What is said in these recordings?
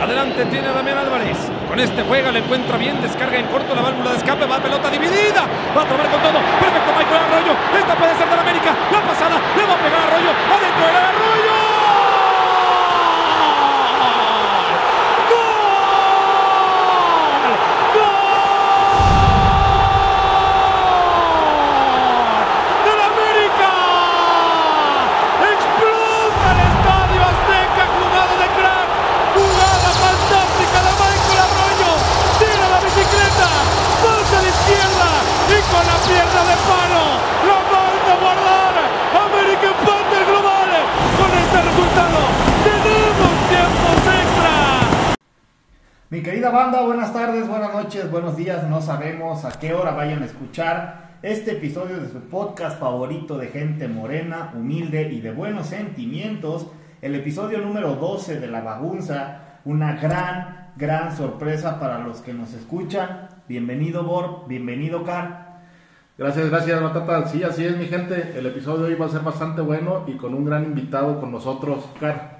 Adelante tiene a Damián Álvarez. Con este juega, le encuentra bien, descarga en corto la válvula de escape, va pelota dividida. Va a tomar con todo. Perfecto, Michael Arroyo. Esta puede ser de la América. La pasada, le va a pegar Arroyo. Adentro del Arroyo. Mi querida banda, buenas tardes, buenas noches, buenos días. No sabemos a qué hora vayan a escuchar este episodio de su podcast favorito de gente morena, humilde y de buenos sentimientos. El episodio número 12 de La Bagunza. Una gran, gran sorpresa para los que nos escuchan. Bienvenido, Bor. Bienvenido, Car. Gracias, gracias, Matata. Sí, así es, mi gente. El episodio de hoy va a ser bastante bueno y con un gran invitado con nosotros, Car.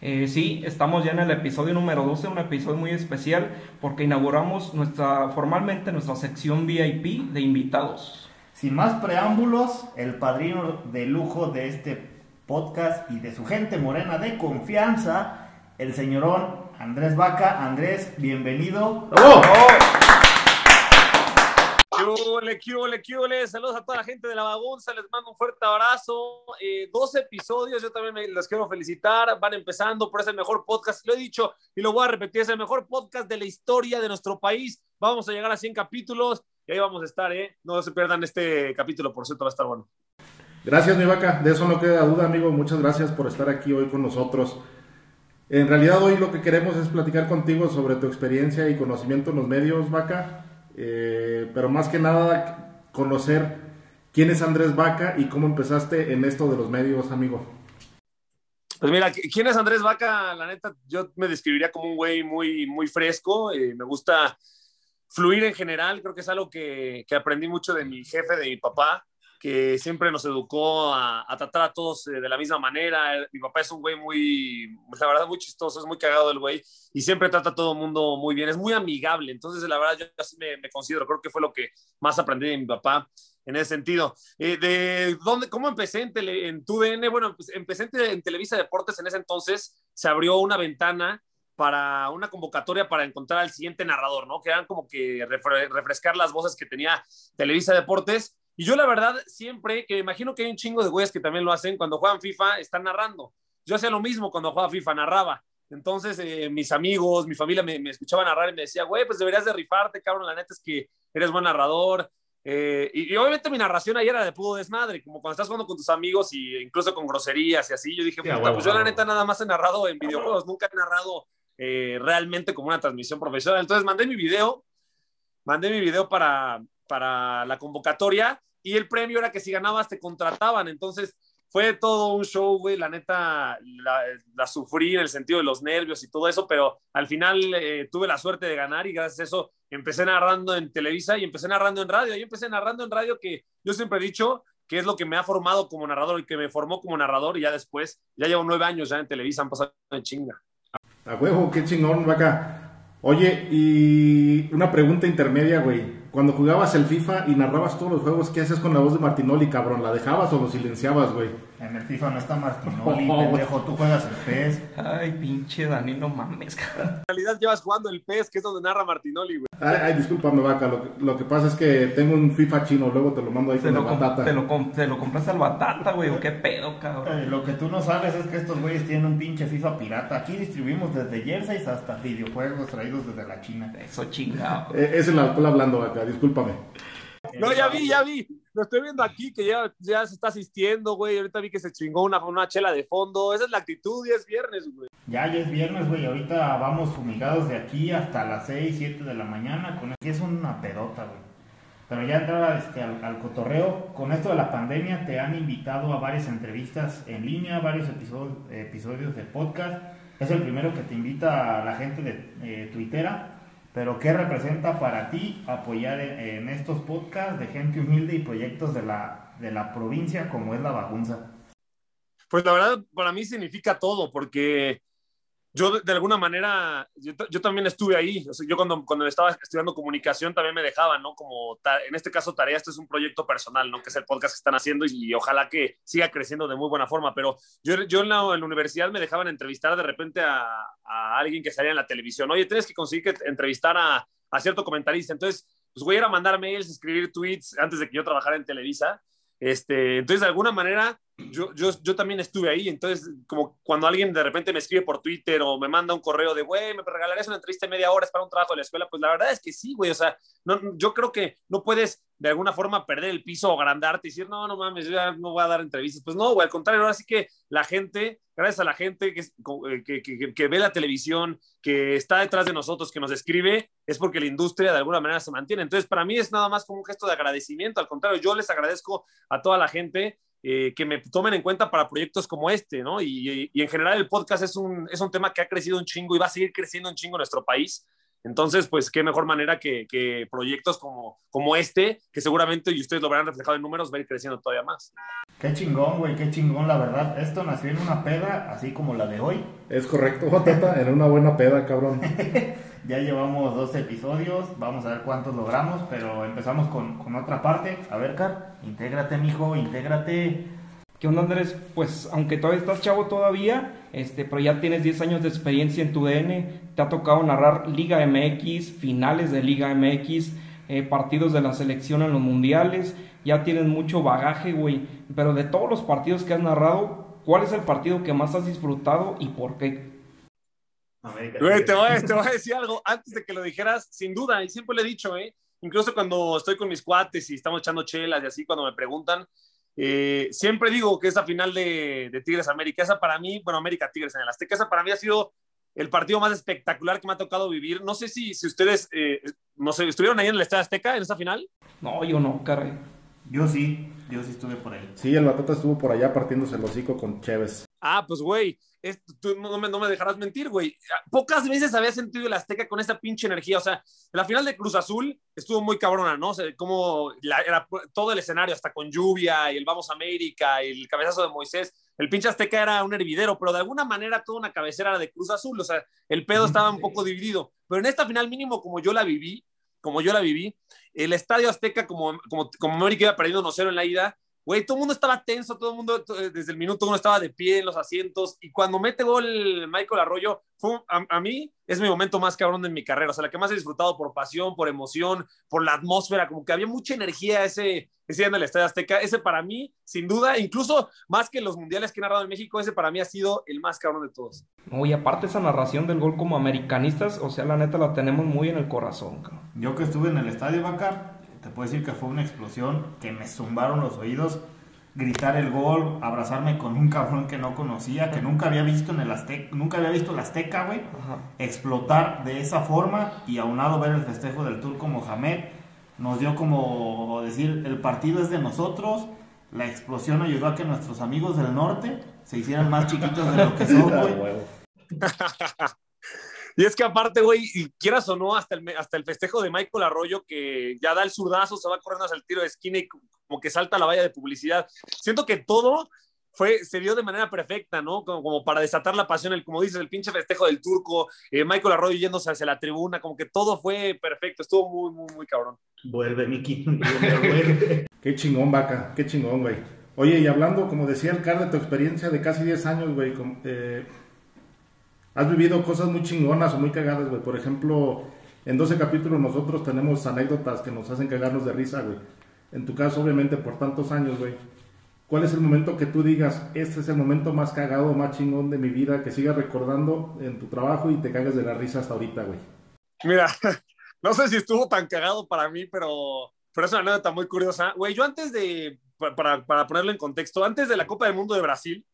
Eh, sí, estamos ya en el episodio número 12, un episodio muy especial porque inauguramos nuestra formalmente nuestra sección VIP de invitados. Sin más preámbulos, el padrino de lujo de este podcast y de su gente morena de confianza, el señorón Andrés Vaca. Andrés, bienvenido. ¡Oh! ¿Qué qué Saludos a toda la gente de la bagunza, les mando un fuerte abrazo. Eh, dos episodios, yo también me, los quiero felicitar. Van empezando, por ese mejor podcast, lo he dicho y lo voy a repetir, es el mejor podcast de la historia de nuestro país. Vamos a llegar a 100 capítulos y ahí vamos a estar, ¿eh? No se pierdan este capítulo, por cierto, va a estar bueno. Gracias, mi vaca, de eso no queda duda, amigo. Muchas gracias por estar aquí hoy con nosotros. En realidad hoy lo que queremos es platicar contigo sobre tu experiencia y conocimiento en los medios, vaca eh, pero más que nada conocer quién es Andrés Vaca y cómo empezaste en esto de los medios, amigo. Pues mira, ¿quién es Andrés Vaca? La neta, yo me describiría como un güey muy, muy fresco. Eh, me gusta fluir en general. Creo que es algo que, que, aprendí mucho de mi jefe, de mi papá que siempre nos educó a, tratar a todos eh, de la misma manera. Mi papá es un güey muy, la verdad, muy chistoso, es muy cagado el güey y siempre trata a todo el mundo muy bien, es muy amigable. Entonces, la verdad, yo así me, considero, creo que fue lo que más aprendí de mi papá en ese sentido. Eh, de dónde, ¿Cómo empecé en, tele, en? Bueno, pues, empecé en, Televisa Deportes en ese entonces, se abrió una ventana para una convocatoria para encontrar al siguiente narrador, ¿no? Que eran como que refrescar las voces que tenía Televisa Deportes y yo la verdad siempre, que me imagino que hay un chingo de güeyes que también lo hacen, cuando juegan FIFA están narrando. Yo hacía lo mismo cuando jugaba FIFA, narraba. Entonces eh, mis amigos, mi familia me, me, escuchaban narrar y me decía, güey, pues deberías de rifarte, cabrón, la neta es que eres buen narrador. Eh, y, obviamente mi narración ayer era de pudo desmadre, como cuando estás jugando con tus amigos y incluso con groserías y así. Yo dije, pues yo la neta nada más he narrado en videojuegos, nunca he narrado eh, realmente como una transmisión profesional. Entonces mandé mi video, mandé mi video para, para la convocatoria y el premio era que si ganabas te contrataban. Entonces fue todo un show, güey. La neta, la, sufrí en el sentido de los nervios y todo eso, pero al final eh, tuve la suerte de ganar y gracias a eso empecé narrando en Televisa y empecé narrando en radio. Yo empecé narrando en radio que yo siempre he dicho que es lo que me ha formado como narrador y que me formó como narrador y ya después, ya llevo nueve años ya en Televisa, han pasado en chinga. A huevo, qué chingón, vaca. Oye, y una pregunta intermedia, güey cuando jugabas el FIFA y narrabas todos los juegos, ¿qué haces con la voz de Martinoli, cabrón? ¿La dejabas o lo silenciabas, güey? En el FIFA no está Martinoli, pendejo, tú juegas el PES. Ay, pinche Dani, no mames, cabrón. En realidad llevas jugando el PES, que es donde narra Martinoli, güey. Ay, ay, discúlpame, vaca, lo, lo, que pasa es que tengo un FIFA chino, luego te lo mando ahí con la batata. Te lo, te lo compraste al batata, güey, o qué pedo, cabrón. lo que tú no sabes es que estos güeyes tienen un pinche FIFA pirata. Aquí distribuimos desde jerseys hasta videojuegos traídos desde la China. Eso chingado. Eh, es el alcohol hablando, vaca, discúlpame. No, ya vi, ya vi. Lo estoy viendo aquí que ya, ya se está asistiendo, güey. Ahorita vi que se chingó una, una chela de fondo. Esa es la actitud y es viernes, güey. Ya, ya es viernes, güey. Ahorita vamos fumigados de aquí hasta las 6, 7 de la mañana. Con es una pedota, güey. Pero ya entraba este, al, cotorreo. Con esto de la pandemia te han invitado a varias entrevistas en línea, varios episodios, episodios de podcast. Es el primero que te invita a la gente de eh, Twittera pero ¿qué representa para ti apoyar en, estos podcasts de gente humilde y proyectos de la, de la provincia como es la Bagunza? Pues la verdad, para mí significa todo, porque yo de alguna manera, yo, también estuve ahí. yo cuando, cuando estaba estudiando comunicación también me dejaban, ¿no? Como en este caso, Tarea, esto es un proyecto personal, ¿no? Que es el podcast que están haciendo y, ojalá que siga creciendo de muy buena forma. Pero yo, yo en, la, universidad me dejaban entrevistar de repente a, a, alguien que salía en la televisión. Oye, tienes que conseguir que entrevistar a, a cierto comentarista. Entonces, pues voy a ir a mandar mails, escribir tweets antes de que yo trabajara en Televisa. Este, entonces, de alguna manera, yo, yo, yo también estuve ahí. Entonces, como cuando alguien de repente me escribe por Twitter o me manda un correo de, güey, me regalarías una entrevista de media hora para un trabajo de la escuela, pues la verdad es que sí, güey. O sea, no, yo creo que no puedes de alguna forma perder el piso o agrandarte y decir, no, no mames, yo no voy a dar entrevistas. Pues no, güey, al contrario, ahora sí que la gente, gracias a la gente que, eh, que, que, que, ve la televisión, que está detrás de nosotros, que nos escribe, es porque la industria de alguna manera se mantiene. Entonces, para mí es nada más como un gesto de agradecimiento. Al contrario, yo les agradezco a toda la gente eh, que me tomen en cuenta para proyectos como este, ¿no? Y, y, en general el podcast es un, es un tema que ha crecido un chingo y va a seguir creciendo un chingo en nuestro país. Entonces, pues qué mejor manera que, que, proyectos como, como este, que seguramente, y ustedes lo verán reflejado en números, va a ir creciendo todavía más. Qué chingón, güey, qué chingón, la verdad. Esto nació en una peda, así como la de hoy. Es correcto, Joteta, en una buena peda, cabrón. ya llevamos dos episodios, vamos a ver cuántos logramos, pero empezamos con, con otra parte. A ver, Car, intégrate, mijo, intégrate. ¿Qué onda, Andrés? Pues aunque todavía estás chavo todavía, este, pero ya tienes 10 años de experiencia en tu DN, te ha tocado narrar Liga MX, finales de Liga MX, eh, partidos de la selección en los mundiales, ya tienes mucho bagaje, güey. Pero de todos los partidos que has narrado, ¿cuál es el partido que más has disfrutado y por qué? Güey, te voy, te voy a decir algo antes de que lo dijeras, sin duda, y siempre lo he dicho, ¿eh? Incluso cuando estoy con mis cuates y estamos echando chelas y así, cuando me preguntan, eh, siempre digo que esa final de, Tigres América, esa para mí, bueno, América Tigres en el Azteca, esa para mí ha sido el partido más espectacular que me ha tocado vivir. No sé si, ustedes, eh, no sé, ¿estuvieron ahí en el Estadio Azteca en esa final? No, yo no, caray. Yo sí, yo sí estuve por ahí. Sí, el Batata estuvo por allá partiéndose el hocico con Chévez. Ah, pues güey, tú no me, no me, dejarás mentir, güey. Pocas veces había sentido el Azteca con esa pinche energía. O sea, la final de Cruz Azul estuvo muy cabrona, ¿no? O sea, como era todo el escenario, hasta con lluvia y el Vamos a América y el cabezazo de Moisés. El pinche Azteca era un hervidero, pero de alguna manera toda una cabecera era de Cruz Azul. O sea, el pedo estaba un poco dividido. Pero en esta final mínimo, como yo la viví, como yo la viví, el Estadio Azteca, como, como, como América iba perdiendo 1-0 en la ida, Güey, todo el mundo estaba tenso, todo el mundo eh, desde el minuto uno estaba de pie en los asientos. Y cuando mete gol Michael Arroyo, fue, a, mí es mi momento más cabrón de mi carrera. O sea, la que más he disfrutado por pasión, por emoción, por la atmósfera. Como que había mucha energía ese, ese día en el Estadio Azteca. Ese para mí, sin duda, incluso más que los mundiales que he narrado en México, ese para mí ha sido el más cabrón de todos. Oye, aparte esa narración del gol como americanistas, o sea, la neta la tenemos muy en el corazón. Yo que estuve en el estadio, Vaca, te puedo decir que fue una explosión que me zumbaron los oídos. Gritar el gol, abrazarme con un cabrón que no conocía, que nunca había visto en el Azteca, nunca había visto el Azteca, güey. Explotar de esa forma y aunado ver el festejo del turco Mohamed, nos dio como decir, el partido es de nosotros. La explosión ayudó a que nuestros amigos del norte se hicieran más chiquitos de lo que son, güey. Y es que aparte, güey, quieras o no, hasta el, hasta el festejo de Michael Arroyo, que ya da el zurdazo, se va corriendo hacia el tiro de esquina y como que salta la valla de publicidad. Siento que todo fue, se dio de manera perfecta, ¿no? Como, como para desatar la pasión, el, como dices, el pinche festejo del turco, eh, Michael Arroyo yéndose hacia la tribuna, como que todo fue perfecto, estuvo muy, muy, muy cabrón. Vuelve, Miki. qué chingón, vaca, qué chingón, güey. Oye, y hablando, como decía el Car, de tu experiencia de casi 10 años, güey, eh, has vivido cosas muy chingonas o muy cagadas, güey. Por ejemplo, en 12 capítulos nosotros tenemos anécdotas que nos hacen cagarnos de risa, güey. En tu caso, obviamente, por tantos años, güey. ¿Cuál es el momento que tú digas, este es el momento más cagado, más chingón de mi vida, que sigas recordando en tu trabajo y te cagas de la risa hasta ahorita, güey? Mira, no sé si estuvo tan cagado para mí, pero, pero es una anécdota muy curiosa. Güey, yo antes de, para, para ponerlo en contexto, antes de la Copa del Mundo de Brasil,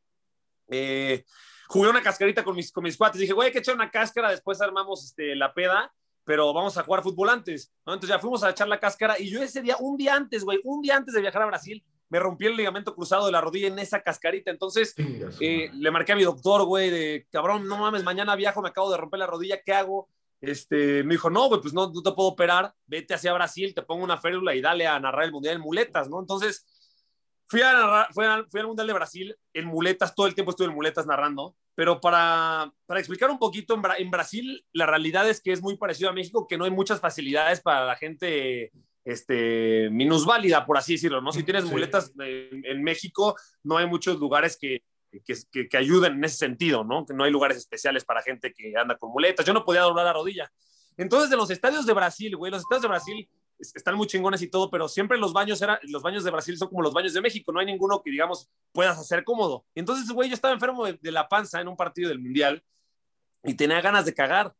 eh, jugué una cascarita con mis, con mis cuates. Dije, güey, hay que echar una cáscara, después armamos este, la peda, pero vamos a jugar fútbol antes. ¿no? Entonces ya fuimos a echar la cáscara y yo ese día, un día antes, güey, un día antes de viajar a Brasil, me rompí el ligamento cruzado de la rodilla en esa cascarita. Entonces eh, le marqué a mi doctor, güey, de cabrón, no mames, mañana viajo, me acabo de romper la rodilla, ¿qué hago? Este, me dijo, no, güey, pues no, no te puedo operar, vete hacia Brasil, te pongo una férula y dale a narrar el Mundial en muletas, ¿no? Entonces, Fui, a fui, al Mundial de Brasil en muletas, todo el tiempo estuve en muletas narrando, pero para, para explicar un poquito, en, en, Brasil la realidad es que es muy parecido a México, que no hay muchas facilidades para la gente este, minusválida, por así decirlo, ¿no? Si tienes muletas en, en, México, no hay muchos lugares que, que, que, ayuden en ese sentido, ¿no? Que no hay lugares especiales para gente que anda con muletas. Yo no podía doblar la rodilla. Entonces, de los estadios de Brasil, güey, los estadios de Brasil están muy chingones y todo, pero siempre los baños eran, los baños de Brasil son como los baños de México, no hay ninguno que digamos puedas hacer cómodo. Entonces, güey, yo estaba enfermo de, la panza en un partido del Mundial y tenía ganas de cagar.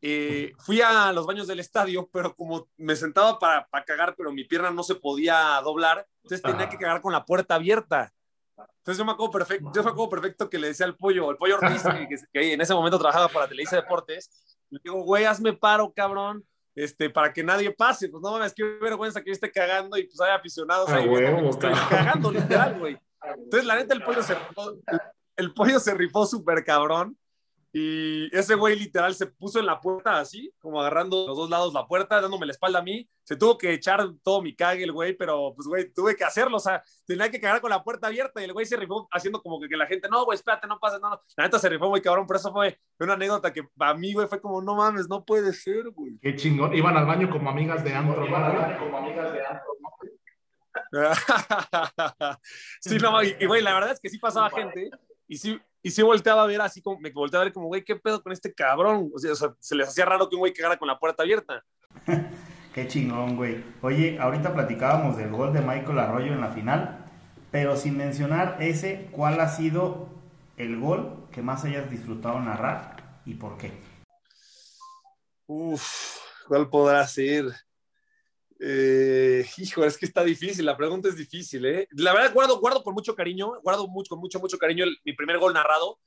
Eh, fui a los baños del estadio, pero como me sentaba para, para, cagar, pero mi pierna no se podía doblar, entonces tenía que cagar con la puerta abierta. Entonces yo me acuerdo perfecto, yo me acuerdo perfecto que le decía al pollo, el pollo Ortiz, que, que, en ese momento trabajaba para Televisa Deportes, le digo, güey, hazme paro, cabrón, este, para que nadie pase. Pues no mames, qué vergüenza que yo esté cagando y pues hay aficionados ahí cagando, literal, güey. Entonces, la neta, el pollo se rifó, el pollo se rifó súper cabrón. Y ese güey literal se puso en la puerta así, como agarrando los dos lados la puerta, dándome la espalda a mí. Se tuvo que echar todo mi cague el güey, pero pues güey, tuve que hacerlo. O sea, tenía que cagar con la puerta abierta y el güey se rifó haciendo como que, que la gente, no, güey, espérate, no pases, no, no. La neta se rifó muy cabrón, pero eso fue una anécdota que para mí, güey, fue como, no mames, no puede ser, güey. Qué chingón. Iban al baño como amigas de antro, Iban al baño como amigas de antro, sí, no, y güey, la verdad es que sí pasaba gente y sí, y sí volteaba a ver así, como, me volteaba a ver como, güey, ¿qué pedo con este cabrón? O sea, o sea, se les hacía raro que un güey quedara con la puerta abierta. Qué chingón, güey. Oye, ahorita platicábamos del gol de Michael Arroyo en la final, pero sin mencionar ese, ¿cuál ha sido el gol que más hayas disfrutado narrar y por qué? Uf, ¿cuál podrá ser? Eh, hijo, es que está difícil, la pregunta es difícil, ¿eh? La verdad, guardo, guardo con mucho cariño, guardo mucho, con mucho, mucho cariño mi primer gol narrado.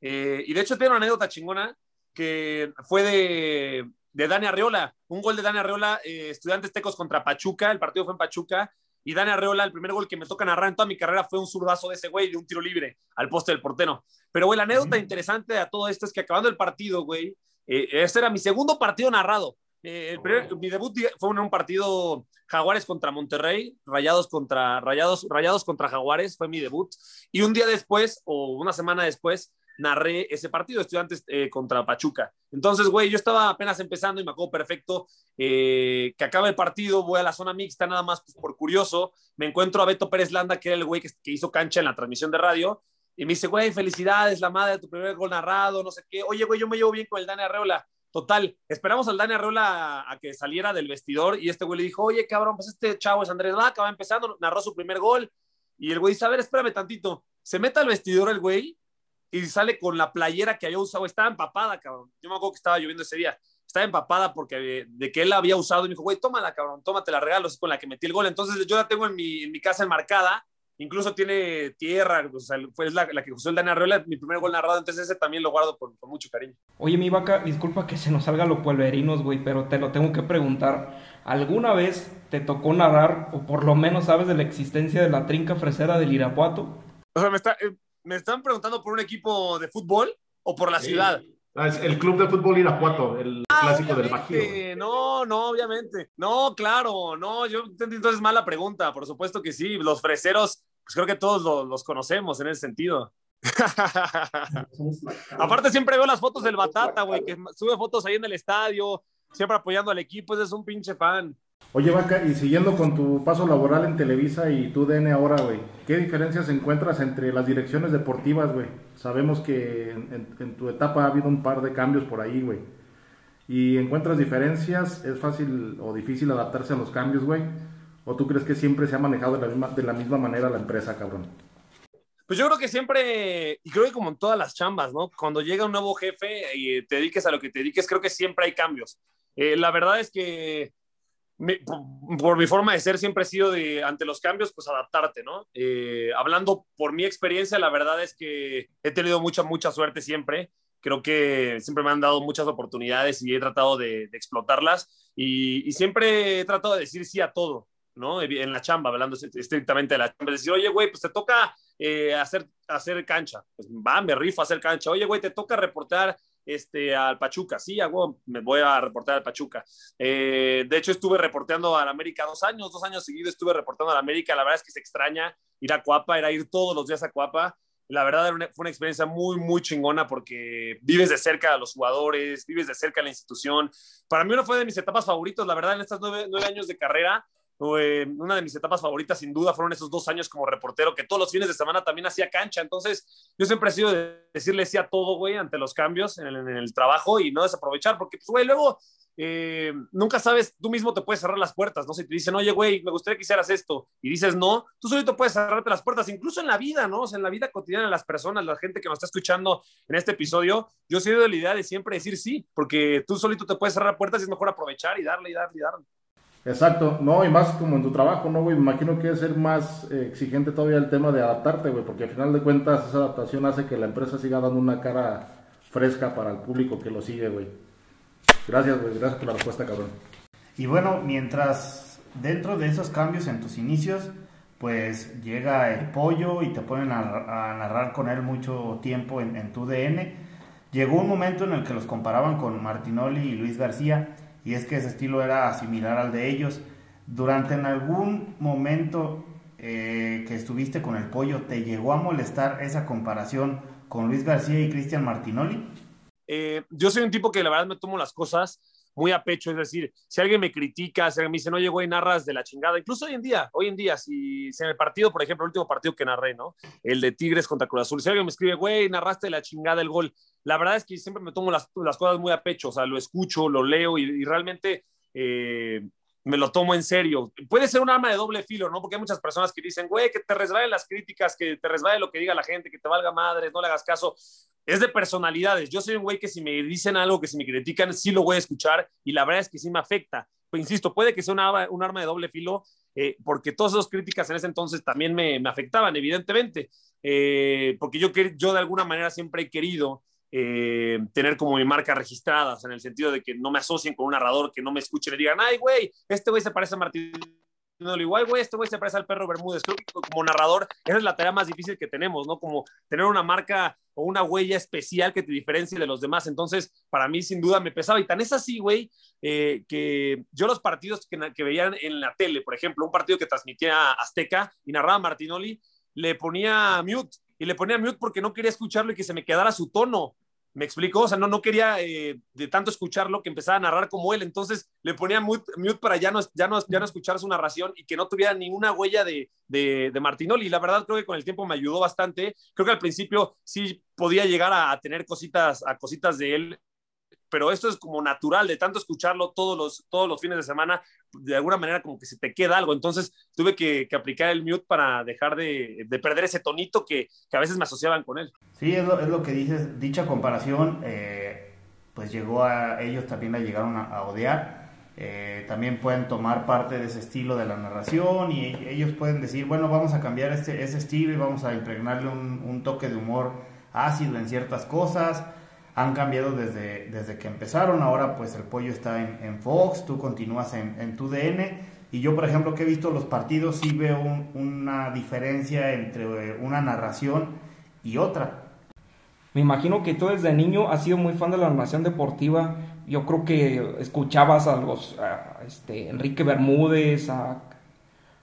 Eh, y de hecho, tiene una anécdota chingona que fue de, de Dani Arreola, un gol de Dani Arreola, eh, Estudiantes Tecos contra Pachuca, el partido fue en Pachuca. Y Dani Arreola, el primer gol que me toca narrar en toda mi carrera fue un zurdazo de ese güey, de un tiro libre al poste del portero. Pero, güey, la anécdota interesante a todo esto es que acabando el partido, güey, eh, ese era mi segundo partido narrado. Eh, mi debut fue en un partido Jaguares contra Monterrey, Rayados contra Rayados, Rayados contra Jaguares, fue mi debut. Y un día después, o una semana después, narré ese partido, Estudiantes eh, contra Pachuca. Entonces, güey, yo estaba apenas empezando y me acuerdo perfecto eh, que acaba el partido, voy a la zona mixta nada más pues, por curioso, me encuentro a Beto Pérez Landa, que era el güey que, que, hizo cancha en la transmisión de radio, y me dice, güey, felicidades, la madre de tu primer gol narrado, no sé qué. Oye, güey, yo me llevo bien con el Dani Arreola. Total, esperamos al Dani Arreola a, que saliera del vestidor y este güey le dijo, oye, cabrón, pues este chavo es Andrés Vaca, va empezando, narró su primer gol. Y el güey dice, a ver, espérame tantito. Se mete al vestidor el güey y sale con la playera que había usado. Estaba empapada, cabrón. Yo me acuerdo que estaba lloviendo ese día. Estaba empapada porque de, que él la había usado y me dijo, güey, tómala, cabrón, tómate la regalo, con la que metí el gol. Entonces yo la tengo en mi casa enmarcada incluso tiene tierra, o sea, fue la, la que usó el Dani Arreola, mi primer gol narrado, entonces ese también lo guardo con, con mucho cariño. Oye, mi vaca, disculpa que se nos salga lo pueblerinos, güey, pero te lo tengo que preguntar. ¿Alguna vez te tocó narrar, o por lo menos sabes de la existencia de la trinca fresera del Irapuato? O sea, me, está, eh, me están preguntando por un equipo de fútbol o por la ciudad. Ah, es el Club de Fútbol Irapuato, el ah, clásico del Bajío. No, no, obviamente. No, claro, no, yo entendí entonces mala pregunta. Por supuesto que sí, los freseros, pues creo que todos los, los conocemos en ese sentido. Aparte siempre veo las fotos del Batata, güey, que sube fotos ahí en el estadio, siempre apoyando al equipo, ese es un pinche fan. Oye, Vaca, y siguiendo con tu paso laboral en Televisa y tu DN ahora, güey, ¿qué diferencias encuentras entre las direcciones deportivas, güey? Sabemos que en, tu etapa ha habido un par de cambios por ahí, güey. ¿Y encuentras diferencias? ¿Es fácil o difícil adaptarse a los cambios, güey? ¿O tú crees que siempre se ha manejado de la misma, manera la empresa, cabrón? Pues yo creo que siempre, y creo que como en todas las chambas, ¿no? Cuando llega un nuevo jefe y te dediques a lo que te dediques, creo que siempre hay cambios. Eh, la verdad es que por, mi forma de ser siempre he sido de, ante los cambios, pues adaptarte, ¿no? Eh, hablando por mi experiencia, la verdad es que he tenido mucha, mucha suerte siempre. Creo que siempre me han dado muchas oportunidades y he tratado de, explotarlas y, siempre he tratado de decir sí a todo, ¿no? En la chamba, hablando estrictamente de la chamba, decir, oye, güey, pues te toca eh, hacer, hacer cancha. Pues va, me rifo a hacer cancha. Oye, güey, te toca reportar este, al Pachuca. Sí, hago, me voy a reportar al Pachuca. Eh, de hecho, estuve reporteando al América dos años, dos años seguidos estuve reportando al América. La verdad es que se extraña ir a Cuapa, era ir todos los días a Cuapa. La verdad fue una experiencia muy, muy chingona porque vives de cerca a los jugadores, vives de cerca a la institución. Para mí uno fue de mis etapas favoritos, la verdad, en estos nueve, nueve años de carrera una de mis etapas favoritas sin duda fueron esos dos años como reportero que todos los fines de semana también hacía cancha. Entonces yo siempre he sido de decirle sí a todo, güey, ante los cambios en el, trabajo y no desaprovechar porque, pues, güey, luego eh, nunca sabes, tú mismo te puedes cerrar las puertas, ¿no? Si te dicen, oye, güey, me gustaría que hicieras esto y dices no, tú solito puedes cerrarte las puertas, incluso en la vida, ¿no? O sea, en la vida cotidiana de las personas, la gente que nos está escuchando en este episodio, yo sido de la idea de siempre decir sí, porque tú solito te puedes cerrar puertas y es mejor aprovechar y darle y darle y darle. Exacto, no, y más como en tu trabajo, ¿no, güey? Me imagino que es ser más eh, exigente todavía el tema de adaptarte, güey, porque al final de cuentas esa adaptación hace que la empresa siga dando una cara fresca para el público que lo sigue, güey. Gracias, güey, gracias por la respuesta, cabrón. Y bueno, mientras dentro de esos cambios en tus inicios, pues llega el pollo y te ponen a, narrar con él mucho tiempo en, en tu DN. Llegó un momento en el que los comparaban con Martinoli y Luis García y es que ese estilo era similar al de ellos. Durante en algún momento eh, que estuviste con el pollo, ¿te llegó a molestar esa comparación con Luis García y Cristian Martinoli? Eh, yo soy un tipo que la verdad me tomo las cosas muy a pecho, es decir, si alguien me critica, si alguien me dice, no, llegó y narras de la chingada, incluso hoy en día, hoy en día, si, en el partido, por ejemplo, el último partido que narré, ¿no? El de Tigres contra Cruz Azul, si alguien me escribe, güey, narraste de la chingada el gol, la verdad es que siempre me tomo las, las cosas muy a pecho, o sea, lo escucho, lo leo y, realmente eh, me lo tomo en serio. Puede ser un arma de doble filo, ¿no? Porque hay muchas personas que dicen, güey, que te resbalen las críticas, que te resbale lo que diga la gente, que te valga madre, no le hagas caso. Es de personalidades. Yo soy un güey que si me dicen algo, que si me critican, sí lo voy a escuchar y la verdad es que sí me afecta. Pues, insisto, puede que sea un arma de doble filo, eh, porque todas esas críticas en ese entonces también me, me afectaban, evidentemente, eh, porque yo, yo de alguna manera siempre he querido eh, tener como mi marca registradas, en el sentido de que no me asocien con un narrador, que no me escuchen y digan, ay, güey, este güey se parece a Martín igual, güey, este güey se parece al perro Bermúdez. Como narrador, esa es la tarea más difícil que tenemos, ¿no? Como tener una marca o una huella especial que te diferencie de los demás. Entonces, para mí, sin duda, me pesaba. Y tan es así, güey, eh, que yo los partidos que, que veían en la tele, por ejemplo, un partido que transmitía Azteca y narraba Martinoli, le ponía mute y le ponía mute porque no quería escucharlo y que se me quedara su tono. ¿Me explico? O sea, no, no quería eh, de tanto escucharlo que empezaba a narrar como él. Entonces le ponía mute, para ya no, ya, no, escuchar su narración y que no tuviera ninguna huella de, de, de, Martinoli. La verdad creo que con el tiempo me ayudó bastante. Creo que al principio sí podía llegar a, a tener cositas, a cositas de él pero esto es como natural, de tanto escucharlo todos los, todos los fines de semana, de alguna manera como que se te queda algo. Entonces tuve que, aplicar el mute para dejar de, perder ese tonito que, a veces me asociaban con él. Sí, es lo, que dices, dicha comparación, eh, pues llegó a ellos también la llegaron a, odiar. Eh, también pueden tomar parte de ese estilo de la narración y ellos pueden decir, bueno, vamos a cambiar este, ese estilo y vamos a impregnarle un, un toque de humor ácido en ciertas cosas han cambiado desde, desde que empezaron. Ahora pues el pollo está en, Fox, tú continúas en, tu DN. Y yo, por ejemplo, que he visto los partidos, sí veo una diferencia entre eh, una narración y otra. Me imagino que tú desde niño has sido muy fan de la narración deportiva. Yo creo que escuchabas a los este, Enrique Bermúdez, a,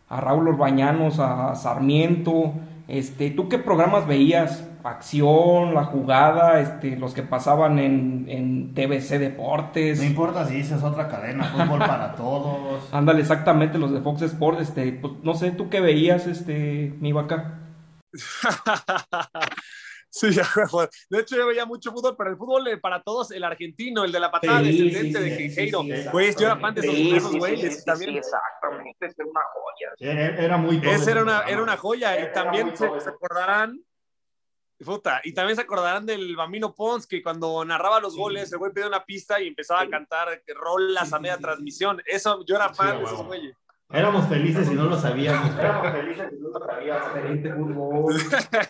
a Raúl Orbañanos, a Sarmiento. Este, ¿Tú qué programas veías? Acción, la jugada, este, los que pasaban en, en TBC Deportes. No importa si dices otra cadena, fútbol para todos. Ándale, exactamente, los de Fox Sports, este, pues, no sé, ¿tú qué veías, este, mi vaca? sí, de hecho yo veía mucho fútbol, pero el fútbol eh, para todos, el argentino, el de la patada descendente de Quinjeiro, pues yo era fan de esos, güeyes. también... exactamente, era una joya. Era, muy Esa era una, era una joya, y también se, se acordarán y también se acordarán del Bambino Pons, que cuando narraba los goles, el güey pedía una pista y empezaba a cantar rolas a media transmisión. Eso, yo era fan de esos güeyes. Éramos felices y no lo sabíamos. Éramos felices y no lo sabíamos.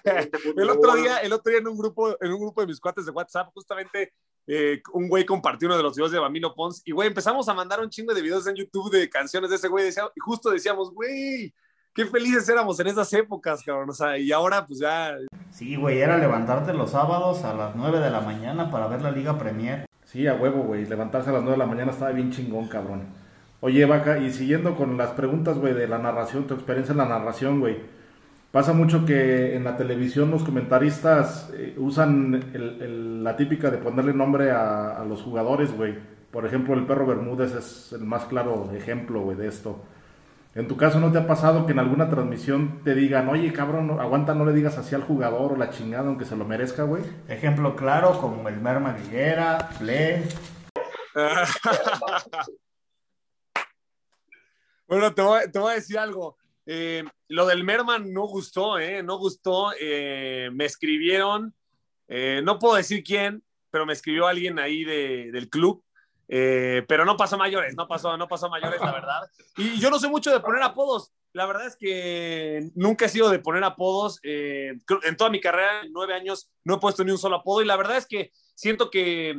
el otro día, el otro día en un grupo, en un grupo de mis cuates de WhatsApp, justamente eh, un güey compartió uno de los videos de Bambino Pons y güey, empezamos a mandar un chingo de videos en YouTube de canciones de ese güey y justo decíamos, güey, qué felices éramos en esas épocas, cabrón. O sea, y ahora pues ya Sí, güey, era levantarte los sábados a las 9 de la mañana para ver la Liga Premier. Sí, a huevo, güey. Levantarse a las 9 de la mañana estaba bien chingón, cabrón. Oye, Vaca, y siguiendo con las preguntas, güey, de la narración, tu experiencia en la narración, güey. Pasa mucho que en la televisión los comentaristas eh, usan la típica de ponerle nombre a, a los jugadores, güey. Por ejemplo, el perro Bermúdez es el más claro ejemplo, güey, de esto. En tu caso, ¿no te ha pasado que en alguna transmisión te digan, oye, cabrón, aguanta, no le digas así al jugador o la chingada, aunque se lo merezca, güey? Ejemplo claro, como el Merma Viguera, Ple. bueno, te voy, a decir algo. Eh, lo del Merman no gustó, ¿eh? No gustó. Eh, me escribieron, eh, no puedo decir quién, pero me escribió alguien ahí del club eh, pero no pasó mayores, no pasó, no pasó mayores, la verdad. Y yo no sé mucho de poner apodos. La verdad es que nunca he sido de poner apodos. Eh, en toda mi carrera, en nueve años, no he puesto ni un solo apodo. Y la verdad es que siento que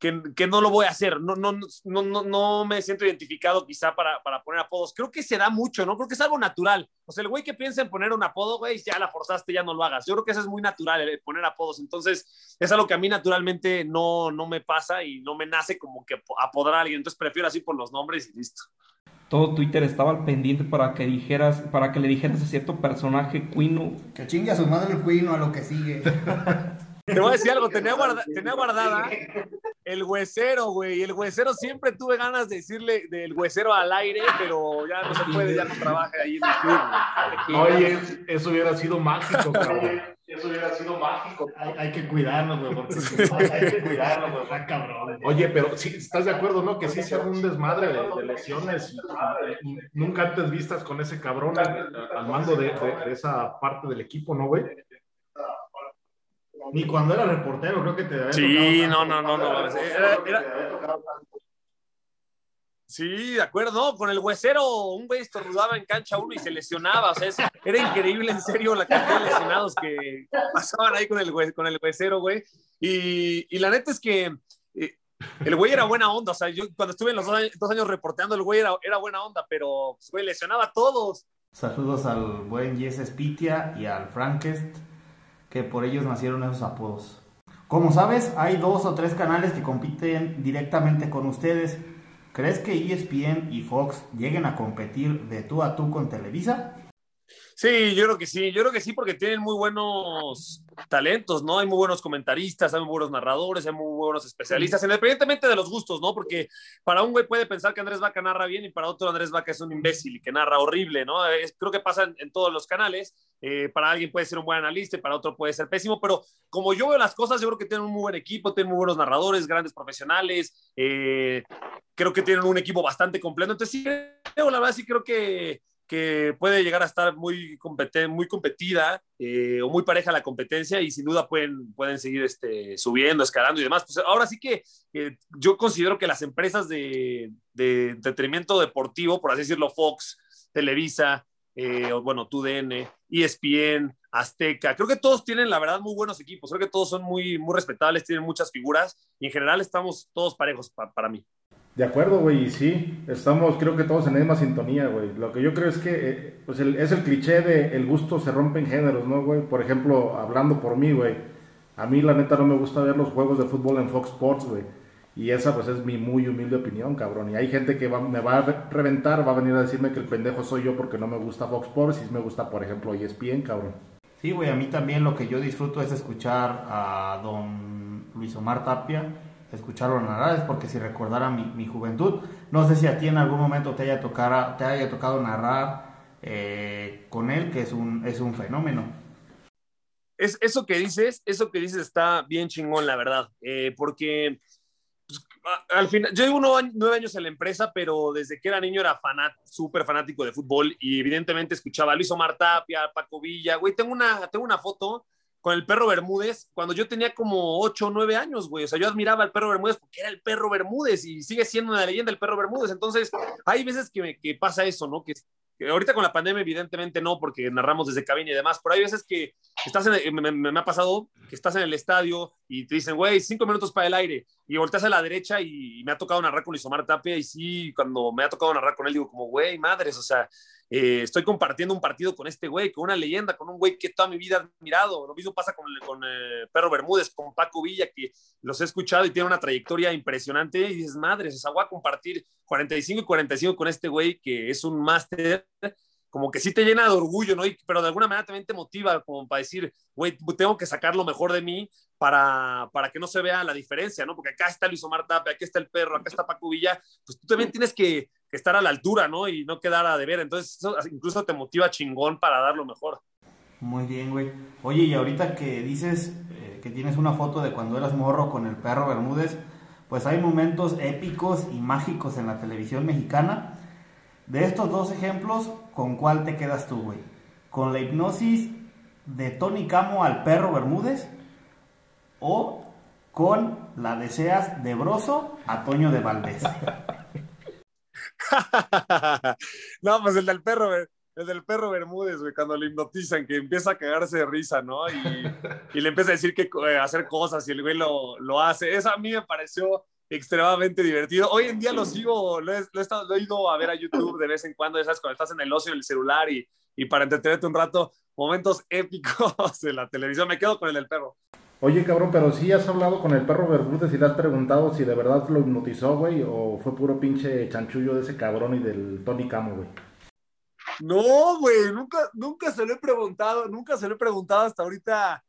que, no lo voy a hacer. No, no, no, no, no me siento identificado quizá para, para, poner apodos. Creo que se da mucho, ¿no? Creo que es algo natural. O sea, el güey que piensa en poner un apodo, güey, ya la forzaste, ya no lo hagas. Yo creo que eso es muy natural, el poner apodos. Entonces, es algo que a mí naturalmente no, no me pasa y no me nace como que apodar a alguien. Entonces, prefiero así por los nombres y listo. Todo Twitter estaba al pendiente para que dijeras, para que le dijeras a cierto personaje, Quino. Que chingue a su madre el Quino a lo que sigue. Te voy a decir algo, tenía, tenía guardada el huesero, güey. El huesero siempre tuve ganas de decirle del huesero al aire, pero ya no se puede, ya no trabaja ahí en el club. Oye, eso hubiera sido mágico, cabrón. Eso hubiera sido mágico. Hay, que cuidarnos, güey, hay que cuidarnos, güey, está cabrón. Oye, pero sí, ¿estás de acuerdo, no? Que sí se un desmadre de, lesiones nunca antes vistas con ese cabrón al, mando de, de, esa parte del equipo, ¿no, güey? Ni cuando era reportero, creo que te había Sí, no, no, no, no. Sí, de acuerdo, con el huesero, un güey estornudaba en cancha uno y se lesionaba, o sea, era increíble en serio la cantidad de lesionados que pasaban ahí con el, con el huesero, güey. Y, y la neta es que eh, el güey era buena onda, o sea, yo cuando estuve en los dos años, reporteando, el güey era, era, buena onda, pero, pues, güey, lesionaba a todos. Saludos al buen Jess Spitia y al Frankest que por ellos nacieron esos apodos. Como sabes, hay dos o tres canales que compiten directamente con ustedes. ¿Crees que ESPN y Fox lleguen a competir de tú a tú con Televisa? Sí, yo creo que sí, yo creo que sí porque tienen muy buenos talentos, ¿no? Hay muy buenos comentaristas, hay muy buenos narradores, hay muy buenos especialistas, independientemente de los gustos, ¿no? Porque para un güey puede pensar que Andrés Vaca narra bien y para otro Andrés Vaca es un imbécil y que narra horrible, ¿no? creo que pasa en, todos los canales. Eh, para alguien puede ser un buen analista y para otro puede ser pésimo, pero como yo veo las cosas, yo creo que tienen un muy buen equipo, tienen muy buenos narradores, grandes profesionales, eh, creo que tienen un equipo bastante completo. Entonces, sí, la verdad, sí creo que que puede llegar a estar muy, muy competida eh, o muy pareja la competencia y sin duda pueden, seguir este, subiendo, escalando y demás. Pues ahora sí que yo considero que las empresas de, entretenimiento deportivo, por así decirlo, Fox, Televisa, eh, bueno, TUDN, ESPN, Azteca, creo que todos tienen la verdad muy buenos equipos, creo que todos son muy, muy respetables, tienen muchas figuras y en general estamos todos parejos para mí. De acuerdo, güey, y sí, estamos creo que todos en la misma sintonía, güey. Lo que yo creo es que eh, pues es el cliché de el gusto se rompe en géneros, ¿no, güey? Por ejemplo, hablando por mí, güey, a mí la neta no me gusta ver los juegos de fútbol en Fox Sports, güey. Y esa pues es mi muy humilde opinión, cabrón. Y hay gente que me va a reventar, va a venir a decirme que el pendejo soy yo porque no me gusta Fox Sports y me gusta, por ejemplo, ESPN, cabrón. Sí, güey, a mí también lo que yo disfruto es escuchar a don Luis Omar Tapia escucharlo narrar, es porque si recordara mi, mi, juventud, no sé si a ti en algún momento te haya, tocado te haya tocado narrar eh, con él, que es un, es un fenómeno. Es, eso que dices, eso que dices está bien chingón, la verdad, eh, porque pues, al final, yo llevo nueve años en la empresa, pero desde que era niño era fanat, súper fanático de fútbol y evidentemente escuchaba a Luis Omar Tapia, Paco Villa, güey, tengo una, tengo una foto con el perro Bermúdez cuando yo tenía como 8 o 9 años, güey. O sea, yo admiraba al perro Bermúdez porque era el perro Bermúdez y sigue siendo una leyenda el perro Bermúdez. Entonces, hay veces que, que pasa eso, ¿no? Que, ahorita con la pandemia, evidentemente no, porque narramos desde cabina y demás, pero hay veces que estás en, me, ha pasado que estás en el estadio y te dicen, güey, cinco minutos para el aire y volteas a la derecha y, me ha tocado narrar con Isomar Tapia y sí, cuando me ha tocado narrar con él, digo como, güey, madres, o sea, eh, estoy compartiendo un partido con este güey, con una leyenda, con un güey que toda mi vida he admirado. Lo mismo pasa con, con eh, Perro Bermúdez, con Paco Villa, que los he escuchado y tiene una trayectoria impresionante. Y dices, madre, o sea, voy a compartir 45 y 45 con este güey que es un máster como que sí te llena de orgullo, ¿no? pero de alguna manera también te motiva como para decir, güey, tengo que sacar lo mejor de mí para, para que no se vea la diferencia, ¿no? Porque acá está Luis Omar Tapia, aquí está el perro, acá está Paco Villa, pues tú también tienes que, estar a la altura, ¿no? Y no quedar a deber. Entonces, eso incluso te motiva chingón para dar lo mejor. Muy bien, güey. Oye, y ahorita que dices eh, que tienes una foto de cuando eras morro con el perro Bermúdez, pues hay momentos épicos y mágicos en la televisión mexicana. De estos dos ejemplos, ¿con cuál te quedas tú, güey? ¿Con la hipnosis de Tony Camo al perro Bermúdez? ¿O con la deseas de Broso a Toño de Valdés? no, pues el del perro, el del perro Bermúdez, güey, cuando le hipnotizan, que empieza a cagarse de risa, ¿no? Y, le empieza a decir que eh, hacer cosas y el güey lo, lo hace. Eso a mí me pareció extremadamente divertido. Hoy en día lo sigo, lo he, lo he, ido a ver a YouTube de vez en cuando, esas cuando estás en el ocio, en el celular y, y para entretenerte un rato, momentos épicos de la televisión. Me quedo con el del perro. Oye, cabrón, pero si has hablado con el perro Bermúdez y le has preguntado si de verdad lo hipnotizó, güey, o fue puro pinche chanchullo de ese cabrón y del Tony Camo, güey. No, güey, nunca, nunca se lo he preguntado, nunca se lo he preguntado hasta ahorita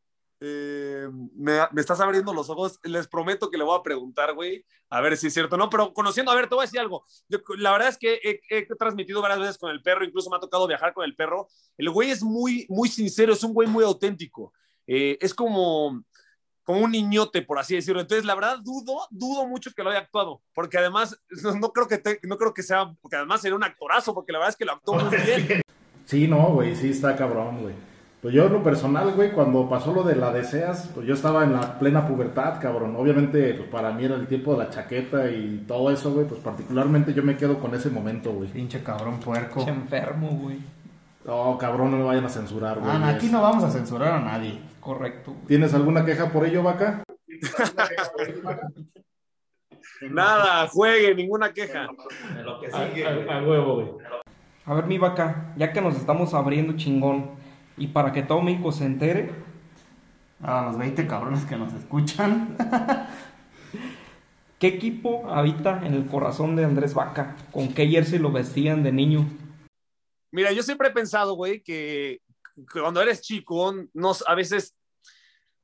eh, me, estás abriendo los ojos. Les prometo que le voy a preguntar, güey, a ver si es cierto. No, pero conociendo, a ver, te voy a decir algo. la verdad es que he, transmitido varias veces con el perro, incluso me ha tocado viajar con el perro. El güey es muy, muy sincero, es un güey muy auténtico. Eh, es como, como un niñote, por así decirlo. Entonces, la verdad, dudo, dudo mucho que lo haya actuado, porque además, no, creo, que no creo que sea, porque además sería un actorazo, porque la verdad es que lo actuó muy bien. Sí, no, güey, sí está cabrón, güey. Pues yo en lo personal, güey, cuando pasó lo de la deseas, pues yo estaba en la plena pubertad, cabrón. Obviamente, pues para mí era el tiempo de la chaqueta y todo eso, güey. Pues particularmente yo me quedo con ese momento, güey. Pinche cabrón puerco. Pinche enfermo, güey. No, cabrón, no me vayan a censurar, güey. Ah, aquí no vamos a censurar a nadie. Correcto. ¿Tienes alguna queja por ello, vaca? Nada, juegue, ninguna queja. a, a huevo, güey. A ver, mi vaca, ya que nos estamos abriendo chingón, y para que todo México se entere. A los 20 cabrones que nos escuchan. ¿Qué equipo habita en el corazón de Andrés Vaca? ¿Con qué jersey lo vestían de niño? Mira, yo siempre he pensado, güey, que cuando eres chico, a veces,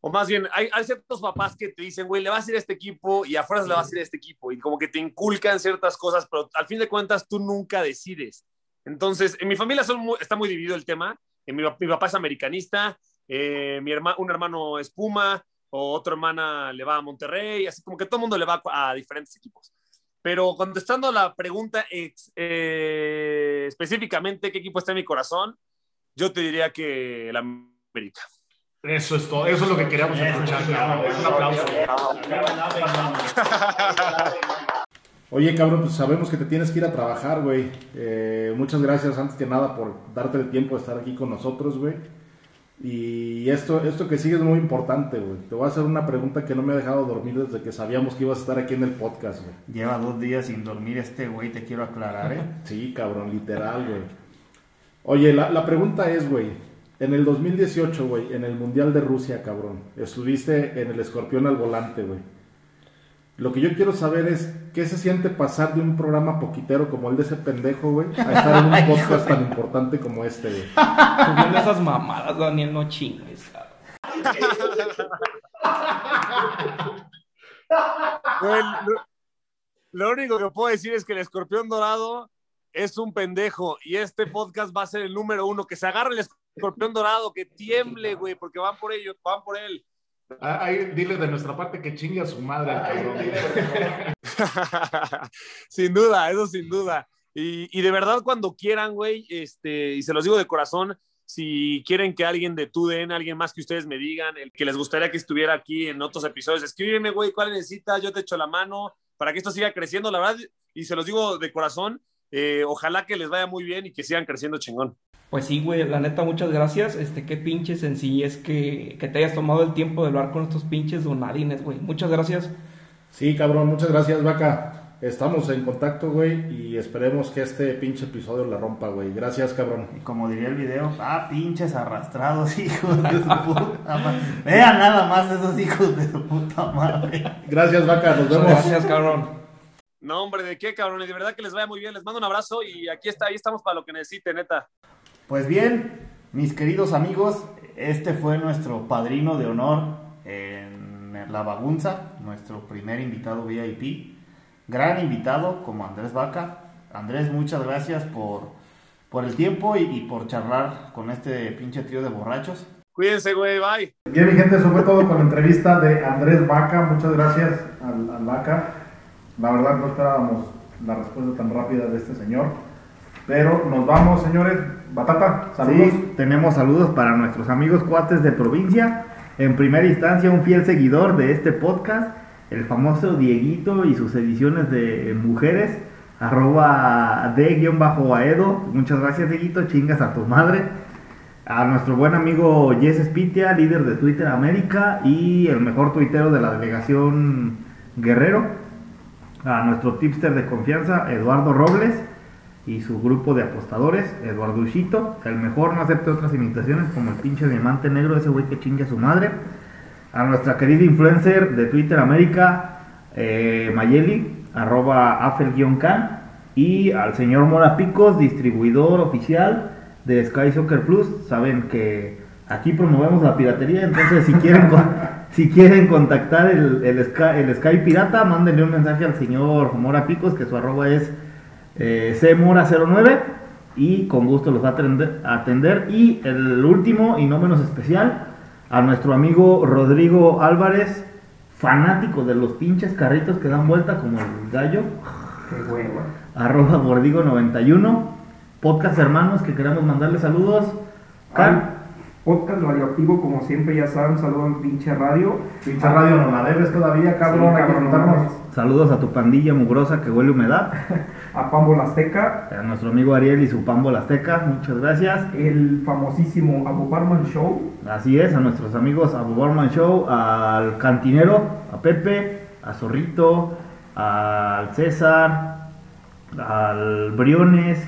o más bien, hay, ciertos papás que te dicen, güey, le vas a ir a este equipo y a fuerzas le vas a ir a este equipo. Y como que te inculcan ciertas cosas, pero al fin de cuentas tú nunca decides. Entonces, en mi familia está muy dividido el tema. Eh, mi, papá es americanista, eh, mi hermano, un hermano es Puma, o otra hermana le va a Monterrey, así como que todo el mundo le va a, diferentes equipos. Pero contestando la pregunta eh, específicamente qué equipo está en mi corazón, yo te diría que el América. Eso es todo, eso es lo que queríamos escuchar. Un aplauso. Oye, cabrón, pues sabemos que te tienes que ir a trabajar, güey. Eh, muchas gracias antes que nada por darte el tiempo de estar aquí con nosotros, güey. Y esto, esto que sigue es muy importante, güey. Te voy a hacer una pregunta que no me ha dejado dormir desde que sabíamos que ibas a estar aquí en el podcast, güey. Lleva dos días sin dormir este güey, te quiero aclarar, ¿eh? sí, cabrón, literal, güey. Oye, la, la pregunta es, güey. En el 2018, güey, en el Mundial de Rusia, cabrón, estuviste en el escorpión al volante, güey. Lo que yo quiero saber es qué se siente pasar de un programa poquitero como el de ese pendejo, güey, a estar en un podcast tan importante como este, güey. Subiendo esas mamadas, Daniel, no chingues. lo, único que puedo decir es que el escorpión dorado es un pendejo y este podcast va a ser el número uno. Que se agarre el escorpión dorado, que tiemble, güey, porque van por ellos, van por él. Ah, ahí dile de nuestra parte que chingue a su madre. sin duda, eso sin duda. Y, de verdad, cuando quieran, güey, este, y se los digo de corazón, si quieren que alguien de TUDN, alguien más que ustedes me digan, el que les gustaría que estuviera aquí en otros episodios, escríbeme, güey, cuál necesitas, yo te echo la mano para que esto siga creciendo, la verdad, y se los digo de corazón, eh, ojalá que les vaya muy bien y que sigan creciendo chingón. Pues sí, güey, la neta, muchas gracias. Este, qué pinche sencillez que, que te hayas tomado el tiempo de hablar con estos pinches donadines, güey. Muchas gracias. Sí, cabrón, muchas gracias, vaca. estamos en contacto, güey, y esperemos que este pinche episodio la rompa, güey. Gracias, cabrón. Y como diría el video, ah, pinches arrastrados, hijos de su puta madre. Vean nada más esos hijos de su puta madre. Gracias, vaca, nos vemos. Gracias, cabrón. No, hombre, ¿de qué, cabrón? De verdad que les vaya muy bien. Les mando un abrazo y aquí está, ahí estamos para lo que necesiten, neta. Pues bien, mis queridos amigos, este fue nuestro padrino de honor en La Bagunza, nuestro primer invitado VIP. Gran invitado como Andrés Vaca. Andrés, muchas gracias por, por el tiempo y, y por charlar con este pinche trío de borrachos. Cuídense, güey, bye. Bien, mi gente, eso fue todo con la entrevista de Andrés Vaca. Muchas gracias al, al Vaca. La verdad no esperábamos la respuesta tan rápida de este señor. Pero nos vamos, señores. Batata, saludos. Sí, tenemos saludos para nuestros amigos cuates de provincia. En primera instancia, un fiel seguidor de este podcast, el famoso Dieguito y sus ediciones de mujeres, arroba de-aedo. Muchas gracias, Dieguito, chingas a tu madre. A nuestro buen amigo Jess Spitia, líder de Twitter América y el mejor tuitero de la delegación Guerrero. A nuestro tipster de confianza, Eduardo Robles y su grupo de apostadores, Eduardo Ushito, el mejor, no acepte otras imitaciones como el pinche diamante negro, ese güey que chingue a su madre. A nuestra querida influencer de Twitter América, eh, Mayeli, arroba afel-can, y al señor Mora Picos, distribuidor oficial de Sky Soccer Plus. Saben que aquí promovemos la piratería, entonces si quieren, si quieren contactar el, el, Sky, el Sky Pirata, mándenle un mensaje al señor Mora Picos, que su arroba es eh, cmora09 y con gusto los va a atender. Y el último y no menos especial, a nuestro amigo Rodrigo Álvarez, fanático de los pinches carritos que dan vuelta como el gallo, Qué hueva. arroba bordigo91, podcast hermanos que queremos mandarle saludos. Podcast radioactivo, como siempre, ya saben, saludos en pinche radio. Pinche radio no la debes todavía, cabrón. Sí, hay que cabrón, no. Saludos a tu pandilla mugrosa que huele a humedad, A Pambo Azteca, a nuestro amigo Ariel y su pambo azteca, muchas gracias. el famosísimo Abu Barman Show, Así es, a nuestros amigos a Borman Show, al cantinero, a Pepe, a Zorrito, al César, al Briones,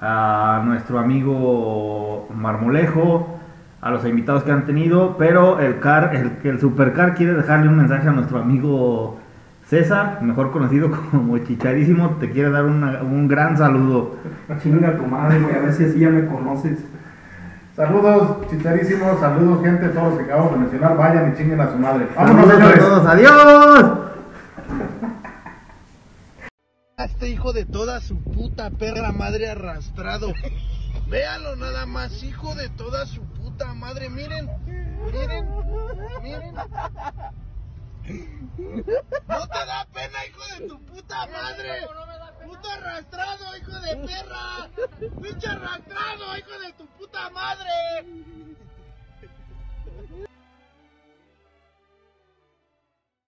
a nuestro amigo Marmolejo, a los invitados que han tenido, pero el car, el, el supercar quiere dejarle un mensaje a nuestro amigo César, mejor conocido como Chicharísimo, te quiere dar una- un gran saludo. chinga tu madre, güey, a ver si así ya me conoces. Saludos, chicharísimos. Saludos, gente. Todos los que acabamos de mencionar. Vayan y chinguen a su madre. Vámonos, Saludos a señores. todos, adiós. Este hijo de toda su puta perra madre arrastrado. Véalo nada más, hijo de toda su puta madre. Miren, miren, miren. No te da pena, hijo de tu puta madre. Puto arrastrado, hijo de perra. Pinche arrastrado, hijo de tu puta madre.